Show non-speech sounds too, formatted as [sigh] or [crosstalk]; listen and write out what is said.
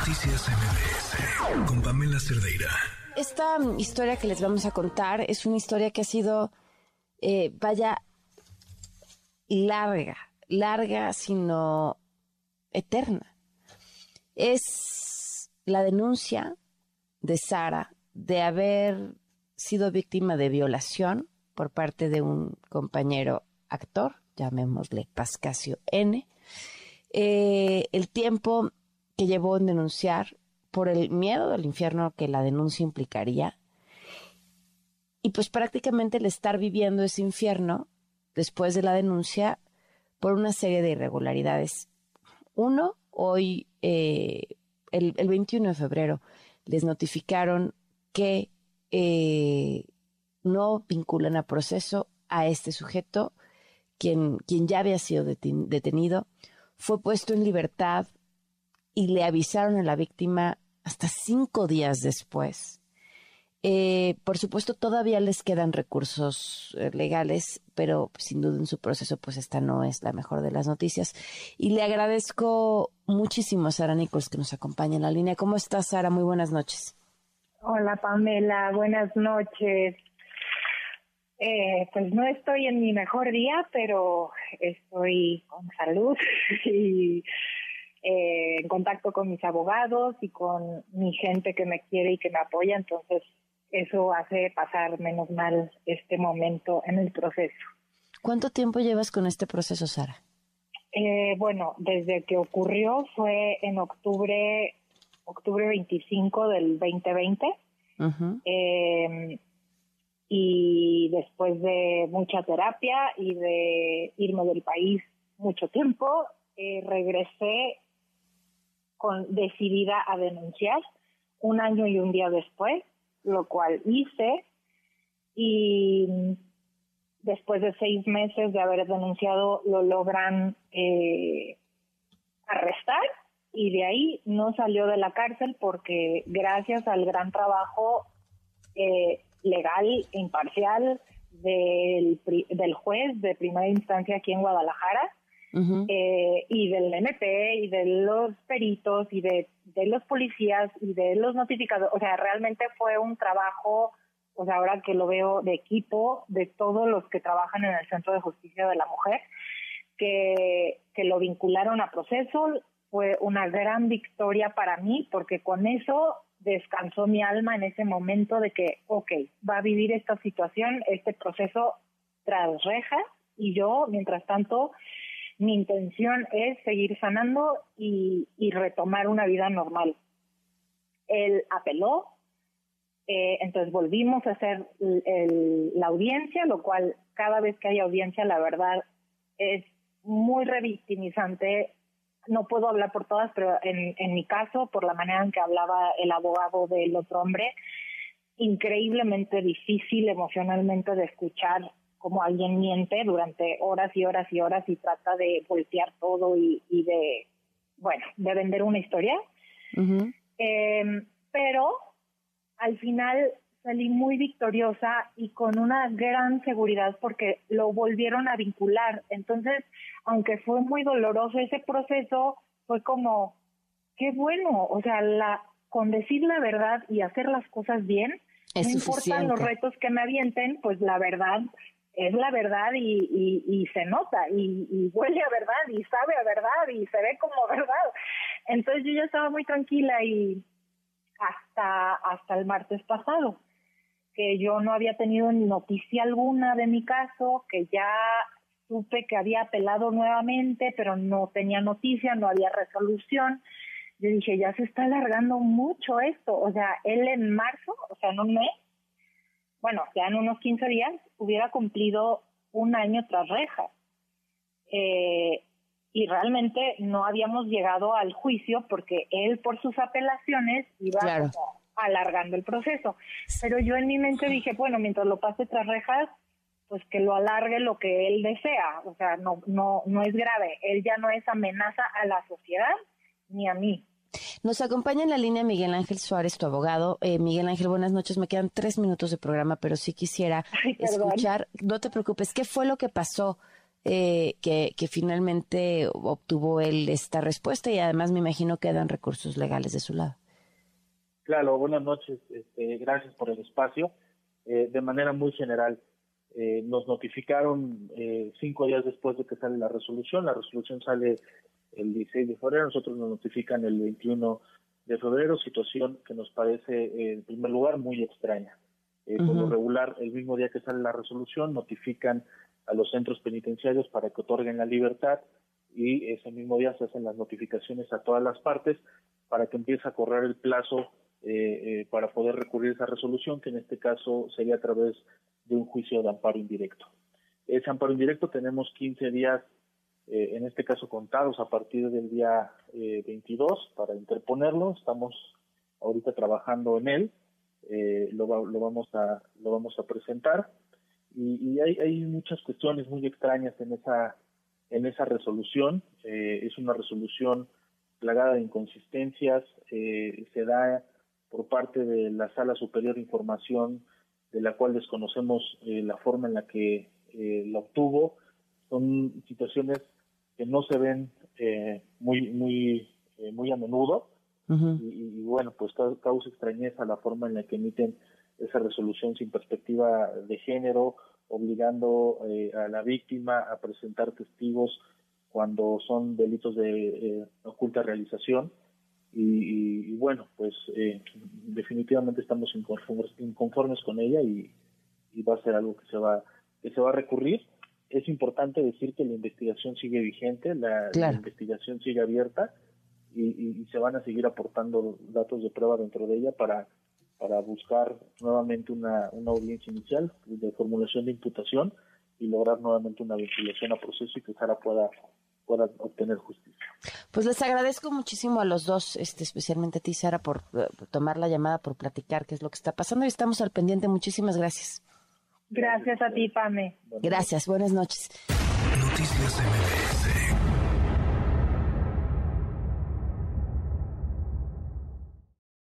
Noticias MBS con Pamela Cerdeira. Esta historia que les vamos a contar es una historia que ha sido, eh, vaya, larga, larga, sino eterna. Es la denuncia de Sara de haber sido víctima de violación por parte de un compañero actor, llamémosle Pascasio N. Eh, el tiempo que llevó en denunciar por el miedo del infierno que la denuncia implicaría. Y pues prácticamente el estar viviendo ese infierno después de la denuncia por una serie de irregularidades. Uno, hoy, eh, el, 21 de febrero, les notificaron que eh, no vinculan a proceso a este sujeto, quien, quien ya había sido detenido, fue puesto en libertad y le avisaron a la víctima hasta cinco días después. Eh, por supuesto, todavía les quedan recursos eh, legales, pero sin duda en su proceso, pues esta no es la mejor de las noticias. Y le agradezco muchísimo a Sara Nichols que nos acompaña en la línea. ¿Cómo estás, Sara? Muy buenas noches. Hola, Pamela. Buenas noches. Eh, pues no estoy en mi mejor día, pero estoy con salud [laughs] eh, en contacto con mis abogados y con mi gente que me quiere y que me apoya, entonces eso hace pasar menos mal este momento en el proceso. ¿Cuánto tiempo llevas con este proceso, Sara? Eh, bueno, desde que ocurrió fue en octubre, octubre 25 del 2020. Em, y después de mucha terapia y de irme del país mucho tiempo, eh, regresé con, decidida a denunciar un año y un día después, lo cual hice. Y después de seis meses de haber denunciado lo logran eh, arrestar y de ahí no salió de la cárcel porque gracias al gran trabajo eh, legal e imparcial del, del juez de primera instancia aquí en Guadalajara, eh, y del MP y de los peritos y de, de los policías y de los notificadores. O sea, realmente fue un trabajo, o sea, ahora que lo veo de equipo, de todos los que trabajan en el Centro de Justicia de la Mujer, que, que lo vincularon a proceso. Fue una gran victoria para mí porque con eso descansó mi alma en ese momento de que, ok, va a vivir esta situación, este proceso tras rejas y yo, mientras tanto, mi intención es seguir sanando y, retomar una vida normal. Él apeló, eh, entonces volvimos a hacer la audiencia, lo cual cada vez que hay audiencia, la verdad, es muy revictimizante. No puedo hablar por todas, pero en, en mi caso, por la manera en que hablaba el abogado del otro hombre, increíblemente difícil emocionalmente de escuchar como alguien miente durante horas y horas y horas y trata de voltear todo y, de, bueno, de vender una historia. Em, pero al final salí muy victoriosa y con una gran seguridad porque lo volvieron a vincular. Entonces, aunque fue muy doloroso ese proceso, fue como, qué bueno, o sea, la, con decir la verdad y hacer las cosas bien, no importan los retos que me avienten, pues la verdad es la verdad y, y, se nota y, huele a verdad y sabe a verdad y se ve como [laughs] verdad. Entonces yo ya estaba muy tranquila y hasta, hasta el martes pasado, que yo no había tenido noticia alguna de mi caso, que ya supe que había apelado nuevamente, pero no tenía noticia, no había resolución. Yo dije, ya se está alargando mucho esto. O sea, él en marzo, o sea, no me bueno, ya en unos 15 días, hubiera cumplido un año tras rejas. Eh, y realmente no habíamos llegado al juicio porque él por sus apelaciones iba alargando el proceso. Pero yo en mi mente dije, bueno, mientras lo pase tras rejas, pues que lo alargue lo que él desea. O sea, no, no, no es grave. Él ya no es amenaza a la sociedad ni a mí. Nos acompaña en la línea Miguel Ángel Suárez, tu abogado. Eh, Miguel Ángel, buenas noches. Me quedan tres minutos de programa, pero sí quisiera escuchar. No te preocupes, ¿qué fue lo que pasó eh, que, que, finalmente obtuvo él esta respuesta y además me imagino que dan recursos legales de su lado. Claro, buenas noches, este, gracias por el espacio. Eh, de manera muy general, eh, nos notificaron eh, cinco días después de que sale la resolución. La resolución sale el 16 de febrero, nosotros nos notifican el 21 de febrero, situación que nos parece, en primer lugar, muy extraña. Por lo regular, el mismo día que sale la resolución, notifican a los centros penitenciarios para que otorguen la libertad y ese mismo día se hacen las notificaciones a todas las partes para que empiece a correr el plazo eh, para poder recurrir a esa resolución, que en este caso sería a través de un juicio de amparo indirecto. Ese amparo indirecto tenemos 15 días, eh, en este caso contados a partir del día 22 eh, para interponerlo. Estamos ahorita trabajando en él. Eh, lo, lo, vamos a lo vamos a presentar y, y hay, hay, muchas cuestiones muy extrañas en esa en esa resolución es una resolución plagada de inconsistencias se da por parte de la Sala Superior de Información de la cual desconocemos eh, la forma en la que eh, la obtuvo. Son situaciones que no se ven eh, muy muy eh, muy a menudo. Y, bueno, pues causa extrañeza la forma en la que emiten esa resolución sin perspectiva de género, obligando a la víctima a presentar testigos cuando son delitos de oculta realización. Y, bueno, pues eh, definitivamente estamos inconformes, inconformes con ella y, va a ser algo que se va que se va a recurrir. Es importante decir que la investigación sigue vigente, la, investigación sigue abierta y, se van a seguir aportando datos de prueba dentro de ella para para buscar nuevamente una, una audiencia inicial de formulación de imputación y lograr nuevamente una vinculación a proceso y que Sara pueda puedan obtener justicia. Pues les agradezco muchísimo a los dos, este, especialmente a ti, Sara, por, eh, tomar la llamada, por platicar qué es lo que está pasando y estamos al pendiente. Muchísimas gracias. Gracias a ti, Pame. Gracias, buenas noches. Noticias MBS